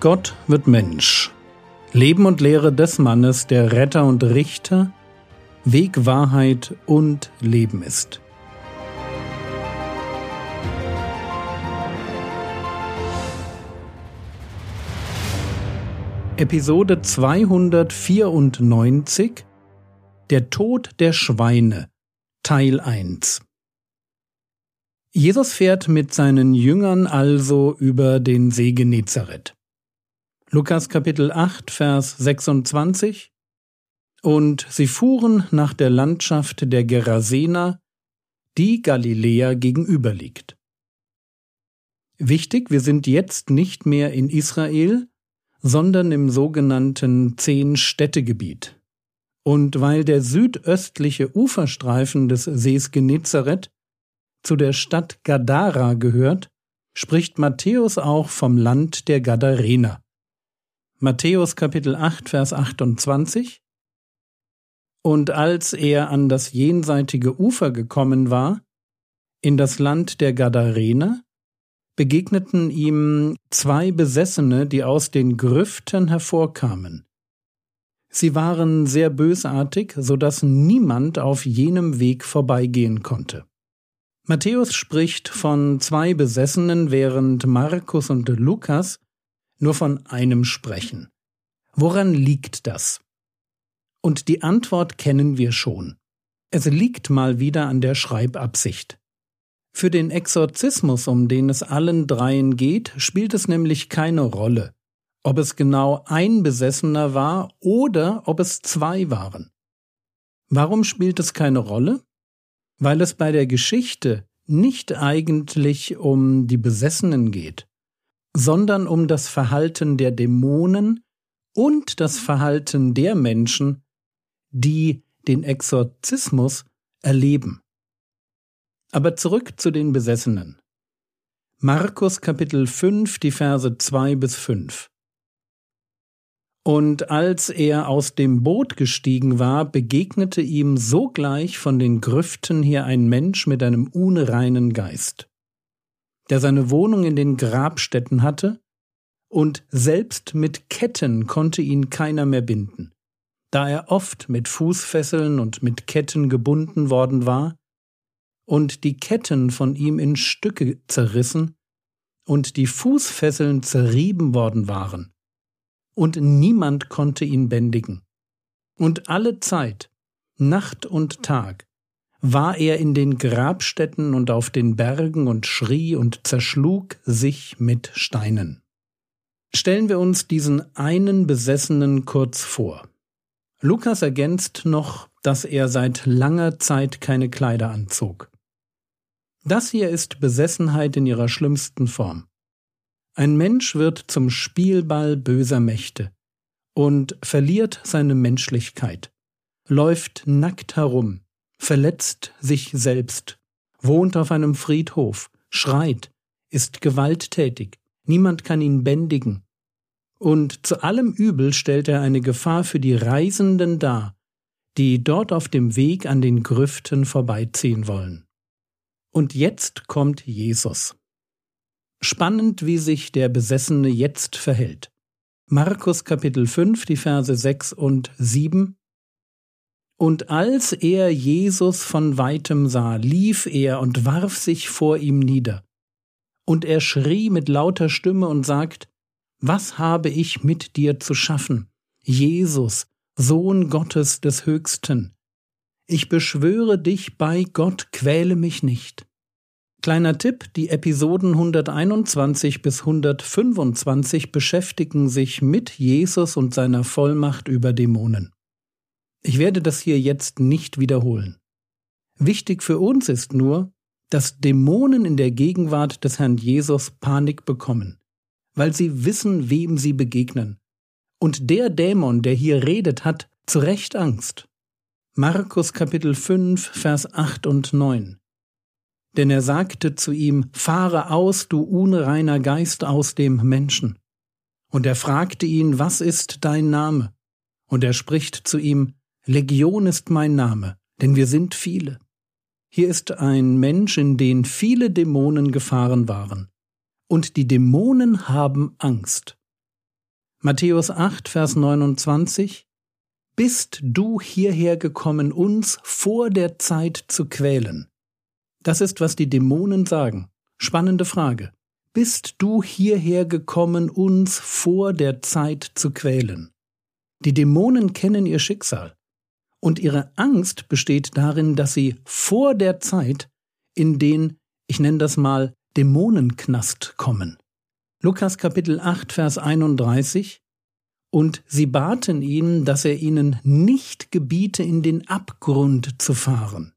Gott wird Mensch. Leben und Lehre des Mannes, der Retter und Richter, Weg, Wahrheit und Leben ist. Episode 294 Der Tod der Schweine Teil 1 Jesus fährt mit seinen Jüngern also über den See Genezareth. Lukas Kapitel 8, Vers 26 Und sie fuhren nach der Landschaft der Gerasena, die Galiläa gegenüber liegt. Wichtig, wir sind jetzt nicht mehr in Israel, sondern im sogenannten Zehn-Städtegebiet. Und weil der südöstliche Uferstreifen des Sees Genezareth zu der Stadt Gadara gehört, spricht Matthäus auch vom Land der Gadarener. Matthäus Kapitel 8, Vers 28 Und als er an das jenseitige Ufer gekommen war, in das Land der Gadarener, begegneten ihm zwei Besessene, die aus den Grüften hervorkamen. Sie waren sehr bösartig, so dass niemand auf jenem Weg vorbeigehen konnte. Matthäus spricht von zwei Besessenen, während Markus und Lukas nur von einem sprechen. Woran liegt das? Und die Antwort kennen wir schon. Es liegt mal wieder an der Schreibabsicht. Für den Exorzismus, um den es allen dreien geht, spielt es nämlich keine Rolle, ob es genau ein Besessener war oder ob es zwei waren. Warum spielt es keine Rolle? Weil es bei der Geschichte nicht eigentlich um die Besessenen geht sondern um das Verhalten der Dämonen und das Verhalten der Menschen, die den Exorzismus erleben. Aber zurück zu den Besessenen. Markus Kapitel 5, die Verse 2 bis 5. Und als er aus dem Boot gestiegen war, begegnete ihm sogleich von den Grüften her ein Mensch mit einem unreinen Geist der seine Wohnung in den Grabstätten hatte, und selbst mit Ketten konnte ihn keiner mehr binden, da er oft mit Fußfesseln und mit Ketten gebunden worden war, und die Ketten von ihm in Stücke zerrissen, und die Fußfesseln zerrieben worden waren, und niemand konnte ihn bändigen. Und alle Zeit, Nacht und Tag, war er in den Grabstätten und auf den Bergen und schrie und zerschlug sich mit Steinen. Stellen wir uns diesen einen Besessenen kurz vor. Lukas ergänzt noch, dass er seit langer Zeit keine Kleider anzog. Das hier ist Besessenheit in ihrer schlimmsten Form. Ein Mensch wird zum Spielball böser Mächte und verliert seine Menschlichkeit, läuft nackt herum, verletzt sich selbst, wohnt auf einem Friedhof, schreit, ist gewalttätig, niemand kann ihn bändigen. Und zu allem Übel stellt er eine Gefahr für die Reisenden dar, die dort auf dem Weg an den Grüften vorbeiziehen wollen. Und jetzt kommt Jesus. Spannend, wie sich der Besessene jetzt verhält. Markus Kapitel 5, die Verse 6 und 7 und als er Jesus von weitem sah, lief er und warf sich vor ihm nieder. Und er schrie mit lauter Stimme und sagt, Was habe ich mit dir zu schaffen, Jesus, Sohn Gottes des Höchsten? Ich beschwöre dich bei Gott, quäle mich nicht. Kleiner Tipp, die Episoden 121 bis 125 beschäftigen sich mit Jesus und seiner Vollmacht über Dämonen. Ich werde das hier jetzt nicht wiederholen. Wichtig für uns ist nur, dass Dämonen in der Gegenwart des Herrn Jesus Panik bekommen, weil sie wissen, wem sie begegnen. Und der Dämon, der hier redet, hat zu Recht Angst. Markus Kapitel 5, Vers 8 und 9. Denn er sagte zu ihm, Fahre aus, du unreiner Geist aus dem Menschen. Und er fragte ihn, was ist dein Name? Und er spricht zu ihm, Legion ist mein Name, denn wir sind viele. Hier ist ein Mensch, in den viele Dämonen gefahren waren. Und die Dämonen haben Angst. Matthäus 8, Vers 29 Bist du hierher gekommen, uns vor der Zeit zu quälen? Das ist, was die Dämonen sagen. Spannende Frage. Bist du hierher gekommen, uns vor der Zeit zu quälen? Die Dämonen kennen ihr Schicksal. Und ihre Angst besteht darin, dass sie vor der Zeit in den, ich nenne das mal, Dämonenknast kommen. Lukas Kapitel 8, Vers 31 Und sie baten ihn, dass er ihnen nicht gebiete, in den Abgrund zu fahren.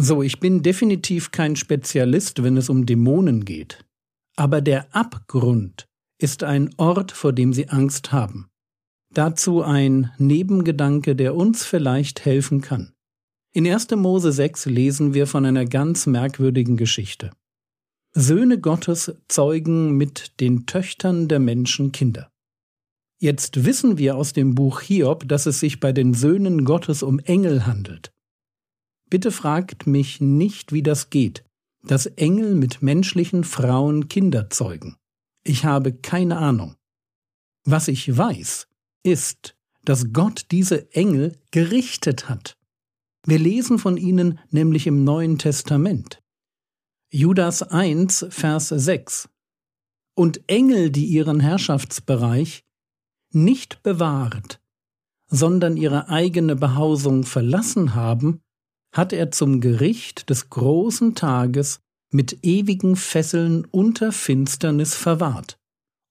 So, ich bin definitiv kein Spezialist, wenn es um Dämonen geht. Aber der Abgrund ist ein Ort, vor dem sie Angst haben. Dazu ein Nebengedanke, der uns vielleicht helfen kann. In 1. Mose 6 lesen wir von einer ganz merkwürdigen Geschichte. Söhne Gottes zeugen mit den Töchtern der Menschen Kinder. Jetzt wissen wir aus dem Buch Hiob, dass es sich bei den Söhnen Gottes um Engel handelt. Bitte fragt mich nicht, wie das geht, dass Engel mit menschlichen Frauen Kinder zeugen. Ich habe keine Ahnung. Was ich weiß, ist, dass Gott diese Engel gerichtet hat. Wir lesen von ihnen nämlich im Neuen Testament. Judas 1, Vers 6. Und Engel, die ihren Herrschaftsbereich nicht bewahrt, sondern ihre eigene Behausung verlassen haben, hat er zum Gericht des großen Tages mit ewigen Fesseln unter Finsternis verwahrt.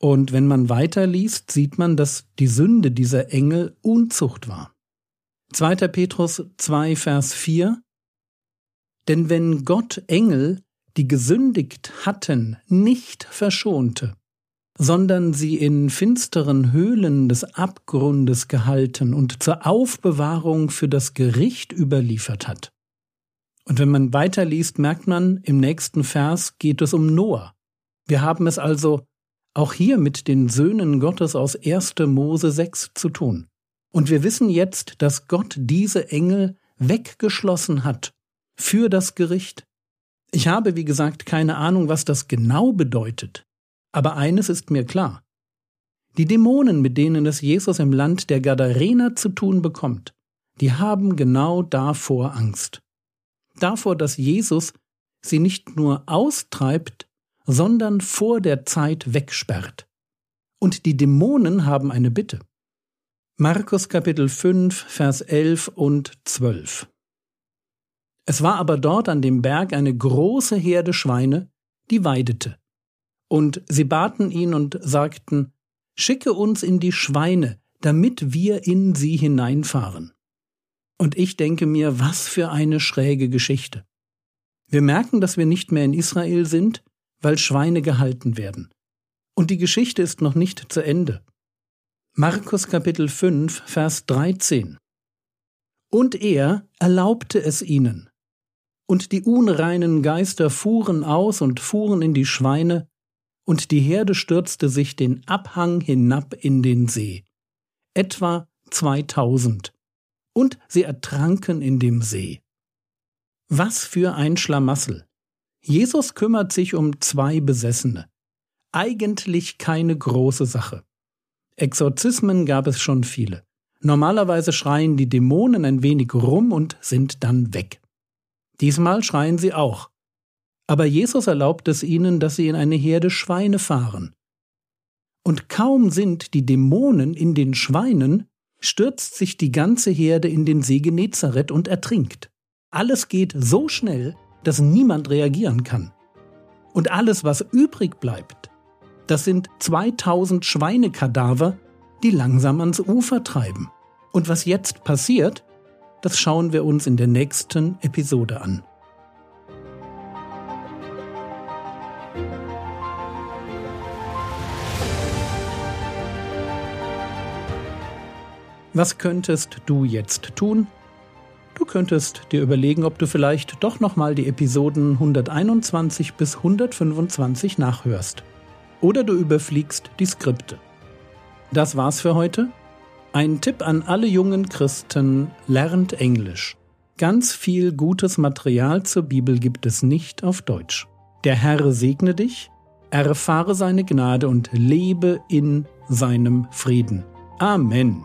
Und wenn man weiterliest, sieht man, dass die Sünde dieser Engel Unzucht war. 2. Petrus 2, Vers 4 Denn wenn Gott Engel, die gesündigt hatten, nicht verschonte, sondern sie in finsteren Höhlen des Abgrundes gehalten und zur Aufbewahrung für das Gericht überliefert hat. Und wenn man weiterliest, merkt man, im nächsten Vers geht es um Noah. Wir haben es also auch hier mit den Söhnen Gottes aus 1. Mose 6 zu tun. Und wir wissen jetzt, dass Gott diese Engel weggeschlossen hat für das Gericht. Ich habe, wie gesagt, keine Ahnung, was das genau bedeutet. Aber eines ist mir klar. Die Dämonen, mit denen es Jesus im Land der Gadarener zu tun bekommt, die haben genau davor Angst. Davor, dass Jesus sie nicht nur austreibt, sondern vor der Zeit wegsperrt. Und die Dämonen haben eine Bitte. Markus Kapitel 5, Vers 11 und 12. Es war aber dort an dem Berg eine große Herde Schweine, die weidete. Und sie baten ihn und sagten, Schicke uns in die Schweine, damit wir in sie hineinfahren. Und ich denke mir, was für eine schräge Geschichte. Wir merken, dass wir nicht mehr in Israel sind, weil Schweine gehalten werden. Und die Geschichte ist noch nicht zu Ende. Markus Kapitel 5, Vers 13. Und er erlaubte es ihnen. Und die unreinen Geister fuhren aus und fuhren in die Schweine, und die Herde stürzte sich den Abhang hinab in den See. Etwa zweitausend. Und sie ertranken in dem See. Was für ein Schlamassel. Jesus kümmert sich um zwei Besessene. Eigentlich keine große Sache. Exorzismen gab es schon viele. Normalerweise schreien die Dämonen ein wenig rum und sind dann weg. Diesmal schreien sie auch. Aber Jesus erlaubt es ihnen, dass sie in eine Herde Schweine fahren. Und kaum sind die Dämonen in den Schweinen, stürzt sich die ganze Herde in den See Genezareth und ertrinkt. Alles geht so schnell, dass niemand reagieren kann. Und alles, was übrig bleibt, das sind 2000 Schweinekadaver, die langsam ans Ufer treiben. Und was jetzt passiert, das schauen wir uns in der nächsten Episode an. Was könntest du jetzt tun? Könntest dir überlegen, ob du vielleicht doch nochmal die Episoden 121 bis 125 nachhörst. Oder du überfliegst die Skripte. Das war's für heute. Ein Tipp an alle jungen Christen, lernt Englisch. Ganz viel gutes Material zur Bibel gibt es nicht auf Deutsch. Der Herr segne dich, erfahre seine Gnade und lebe in seinem Frieden. Amen.